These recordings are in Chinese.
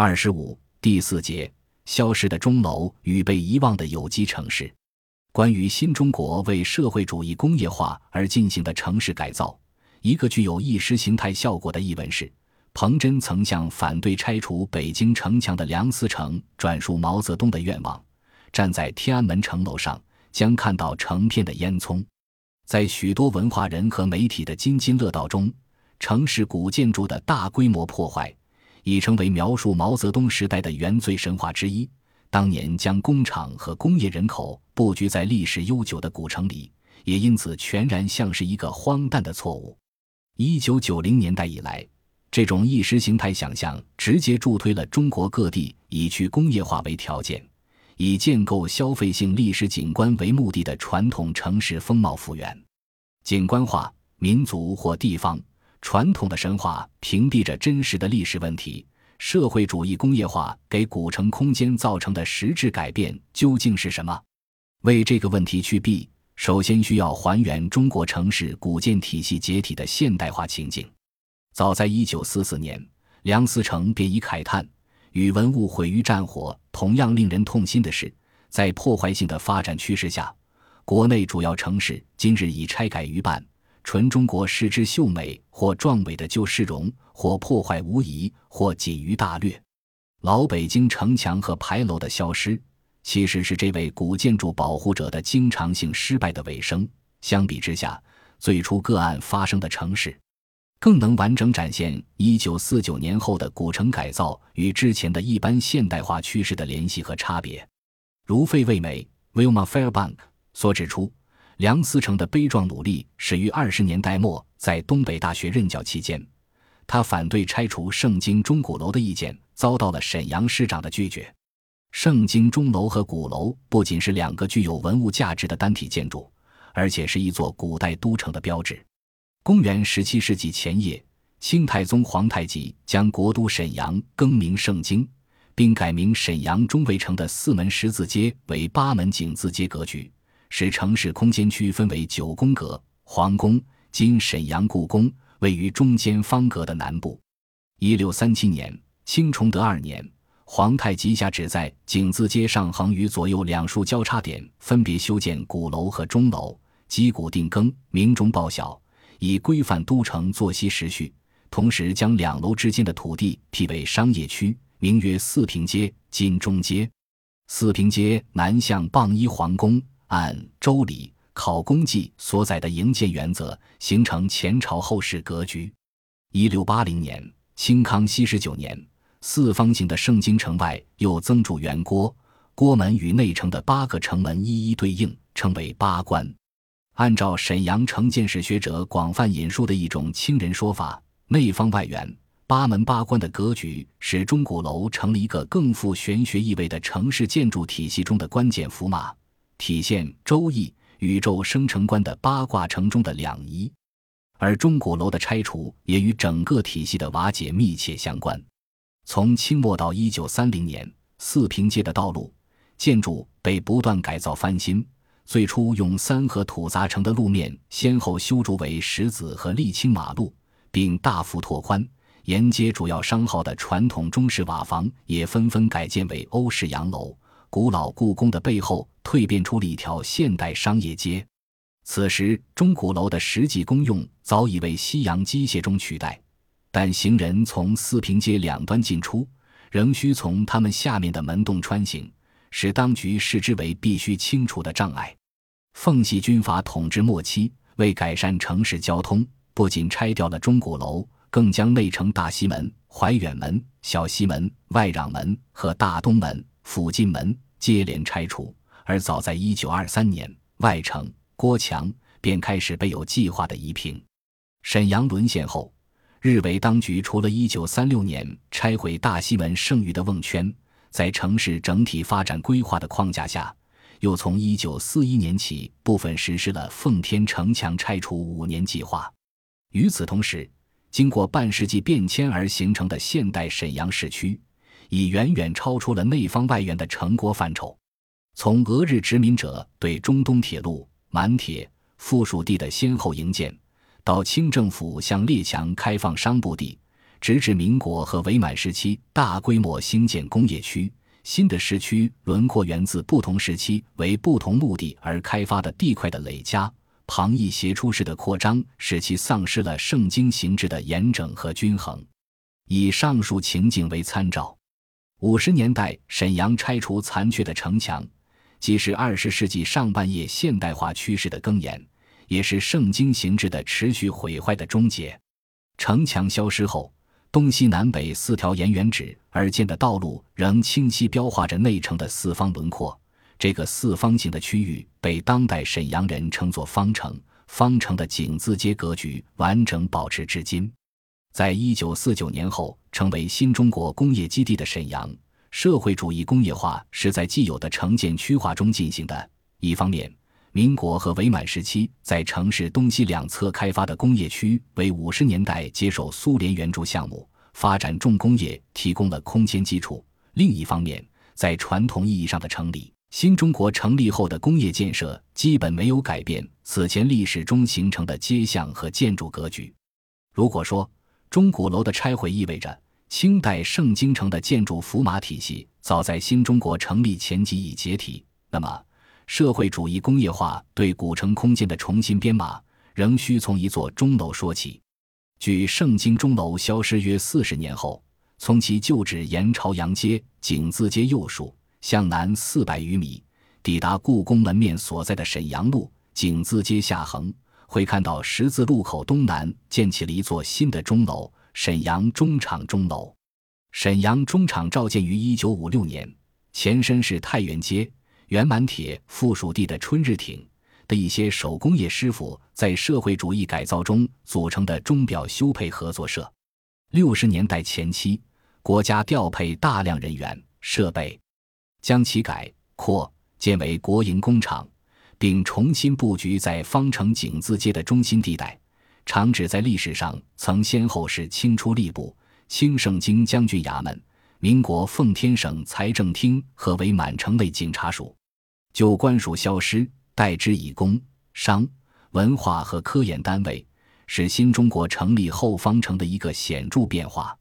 二十五第四节：消失的钟楼与被遗忘的有机城市。关于新中国为社会主义工业化而进行的城市改造，一个具有意识形态效果的译文是：彭真曾向反对拆除北京城墙的梁思成转述毛泽东的愿望。站在天安门城楼上，将看到成片的烟囱。在许多文化人和媒体的津津乐道中，城市古建筑的大规模破坏已成为描述毛泽东时代的原罪神话之一。当年将工厂和工业人口布局在历史悠久的古城里，也因此全然像是一个荒诞的错误。一九九零年代以来，这种意识形态想象直接助推了中国各地以去工业化为条件。以建构消费性历史景观为目的的传统城市风貌复原，景观化、民族或地方传统的神话屏蔽着真实的历史问题。社会主义工业化给古城空间造成的实质改变究竟是什么？为这个问题去避，首先需要还原中国城市古建体系解体的现代化情景。早在一九四四年，梁思成便已慨叹。与文物毁于战火同样令人痛心的是，在破坏性的发展趋势下，国内主要城市今日已拆改于半，纯中国视之秀美或壮伟的旧市容，或破坏无遗，或仅于大略。老北京城墙和牌楼的消失，其实是这位古建筑保护者的经常性失败的尾声。相比之下，最初个案发生的城市。更能完整展现一九四九年后的古城改造与之前的一般现代化趋势的联系和差别。如费慰美 （Wilma Fairbank） 所指出，梁思成的悲壮努力始于二十年代末，在东北大学任教期间，他反对拆除盛京钟鼓楼的意见遭到了沈阳市长的拒绝。盛京钟楼和鼓楼不仅是两个具有文物价值的单体建筑，而且是一座古代都城的标志。公元十七世纪前叶，清太宗皇太极将国都沈阳更名盛京，并改名沈阳中卫城的四门十字街为八门井字街格局，使城市空间区分为九宫格。皇宫今沈阳故宫位于中间方格的南部。一六三七年，清崇德二年，皇太极下旨在井字街上横与左右两竖交叉点分别修建鼓楼和钟楼，击鼓定更，鸣钟报晓。以规范都城作息时序，同时将两楼之间的土地辟为商业区，名曰四平街、金钟街。四平街南向傍依皇宫，按《周礼·考工记》所载的营建原则，形成前朝后世格局。一六八零年，清康熙十九年，四方形的盛京城外又增筑圆郭，郭门与内城的八个城门一一对应，称为八关。按照沈阳城建史学者广泛引述的一种清人说法，内方外圆、八门八关的格局，使钟鼓楼成了一个更富玄学意味的城市建筑体系中的关键符码，体现《周易》宇宙生成观的八卦城中的两仪。而钟鼓楼的拆除也与整个体系的瓦解密切相关。从清末到一九三零年，四平街的道路建筑被不断改造翻新。最初用三合土砸成的路面，先后修筑为石子和沥青马路，并大幅拓宽。沿街主要商号的传统中式瓦房也纷纷改建为欧式洋楼。古老故宫的背后蜕变出了一条现代商业街。此时，钟鼓楼的实际功用早已为西洋机械钟取代，但行人从四平街两端进出，仍需从他们下面的门洞穿行，使当局视之为必须清除的障碍。奉系军阀统治末期，为改善城市交通，不仅拆掉了钟鼓楼，更将内城大西门、怀远门、小西门、外攘门和大东门、附近门接连拆除。而早在一九二三年，外城郭墙便开始被有计划的移平。沈阳沦陷后，日伪当局除了一九三六年拆毁大西门剩余的瓮圈，在城市整体发展规划的框架下。又从一九四一年起，部分实施了奉天城墙拆除五年计划。与此同时，经过半世纪变迁而形成的现代沈阳市区，已远远超出了内方外圆的成果范畴。从俄日殖民者对中东铁路、满铁附属地的先后营建，到清政府向列强开放商埠地，直至民国和伪满时期，大规模兴建工业区。新的市区轮廓源自不同时期为不同目的而开发的地块的累加，旁逸斜出式的扩张使其丧失了圣经形制的严整和均衡。以上述情景为参照，五十年代沈阳拆除残缺的城墙，既是二十世纪上半叶现代化趋势的更延，也是圣经形制的持续毁坏的终结。城墙消失后。东西南北四条沿原址而建的道路仍清晰标画着内城的四方轮廓。这个四方形的区域被当代沈阳人称作方城。方城的井字街格局完整保持至今。在一九四九年后成为新中国工业基地的沈阳，社会主义工业化是在既有的城建区划中进行的。一方面，民国和伪满时期，在城市东西两侧开发的工业区，为五十年代接受苏联援助项目发展重工业提供了空间基础。另一方面，在传统意义上的城里，新中国成立后的工业建设基本没有改变此前历史中形成的街巷和建筑格局。如果说钟鼓楼的拆毁意味着清代盛京城的建筑符码体系早在新中国成立前即已解体，那么。社会主义工业化对古城空间的重新编码，仍需从一座钟楼说起。距盛京钟楼消失约四十年后，从其旧址沿朝阳街、景字街右数向南四百余米，抵达故宫门面所在的沈阳路景字街下横，会看到十字路口东南建起了一座新的钟楼——沈阳中厂钟楼。沈阳中厂召建于一九五六年，前身是太原街。原满铁附属地的春日町的一些手工业师傅在社会主义改造中组成的钟表修配合作社。六十年代前期，国家调配大量人员设备，将其改扩建为国营工厂，并重新布局在方城井字街的中心地带。厂址在历史上曾先后是清初吏部、清盛京将军衙门、民国奉天省财政厅和伪满城内警察署。旧官署消失，代之以工商、文化和科研单位，是新中国成立后方城的一个显著变化。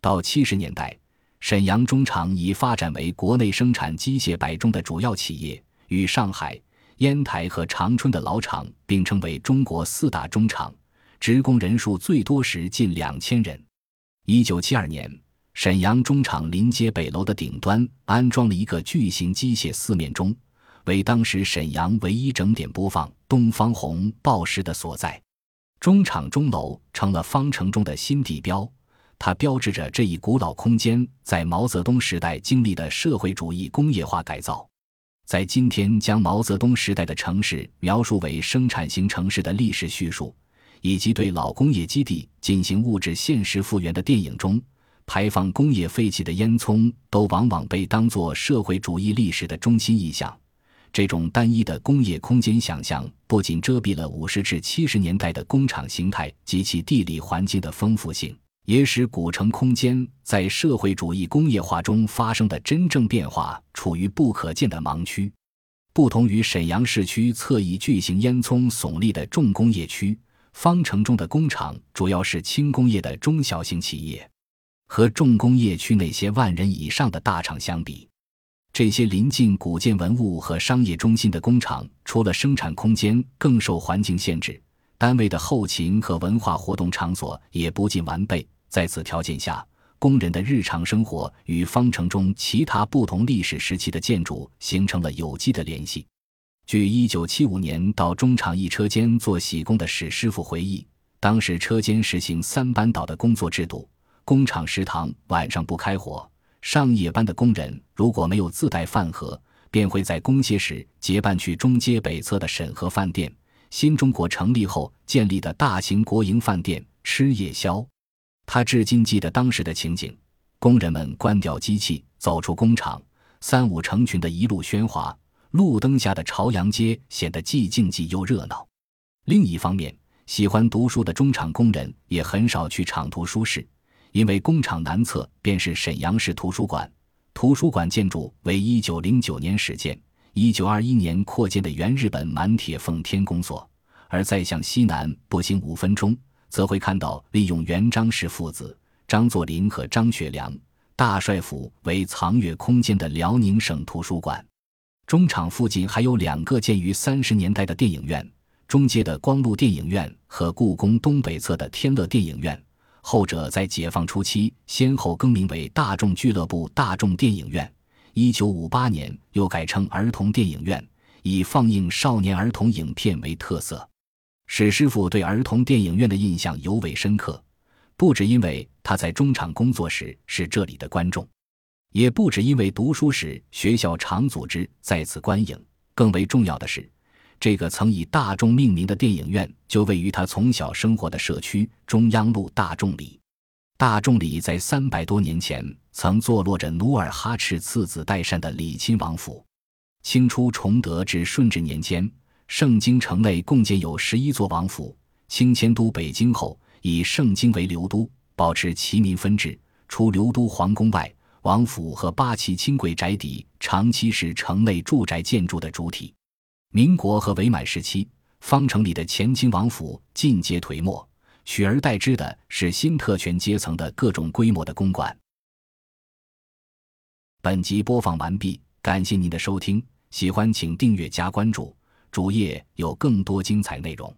到七十年代，沈阳中厂已发展为国内生产机械摆钟的主要企业，与上海、烟台和长春的老厂并称为中国四大中厂，职工人数最多时近两千人。一九七二年，沈阳中厂临街北楼的顶端安装了一个巨型机械四面钟。为当时沈阳唯一整点播放《东方红》报时的所在，中厂钟楼成了方城中的新地标，它标志着这一古老空间在毛泽东时代经历的社会主义工业化改造。在今天将毛泽东时代的城市描述为生产型城市的历史叙述，以及对老工业基地进行物质现实复原的电影中，排放工业废气的烟囱都往往被当作社会主义历史的中心意象。这种单一的工业空间想象，不仅遮蔽了五十至七十年代的工厂形态及其地理环境的丰富性，也使古城空间在社会主义工业化中发生的真正变化处于不可见的盲区。不同于沈阳市区侧翼巨型烟囱耸立的重工业区，方城中的工厂主要是轻工业的中小型企业，和重工业区那些万人以上的大厂相比。这些临近古建文物和商业中心的工厂，除了生产空间更受环境限制，单位的后勤和文化活动场所也不尽完备。在此条件下，工人的日常生活与方城中其他不同历史时期的建筑形成了有机的联系。据1975年到中厂一车间做洗工的史师傅回忆，当时车间实行三班倒的工作制度，工厂食堂晚上不开火。上夜班的工人如果没有自带饭盒，便会在工歇时结伴去中街北侧的沈河饭店（新中国成立后建立的大型国营饭店）吃夜宵。他至今记得当时的情景：工人们关掉机器，走出工厂，三五成群的一路喧哗，路灯下的朝阳街显得既静寂又热闹。另一方面，喜欢读书的中厂工人也很少去厂图书室。因为工厂南侧便是沈阳市图书馆，图书馆建筑为一九零九年始建，一九二一年扩建的原日本满铁奉天宫所。而再向西南步行五分钟，则会看到利用原张氏父子、张作霖和张学良。大帅府为藏阅空间的辽宁省图书馆。中场附近还有两个建于三十年代的电影院：中街的光禄电影院和故宫东北侧的天乐电影院。后者在解放初期先后更名为大众俱乐部大众电影院，一九五八年又改称儿童电影院，以放映少年儿童影片为特色。史师傅对儿童电影院的印象尤为深刻，不只因为他在中场工作时是这里的观众，也不止因为读书时学校常组织在此观影，更为重要的是。这个曾以大众命名的电影院，就位于他从小生活的社区中央路大众里。大众里在三百多年前曾坐落着努尔哈赤次子代善的李亲王府。清初崇德至顺治年间，盛京城内共建有十一座王府。清迁都北京后，以盛京为留都，保持齐民分治。除留都皇宫外，王府和八旗轻贵宅邸长期是城内住宅建筑的主体。民国和伪满时期，方城里的前清王府尽皆颓没，取而代之的是新特权阶层的各种规模的公馆。本集播放完毕，感谢您的收听，喜欢请订阅加关注，主页有更多精彩内容。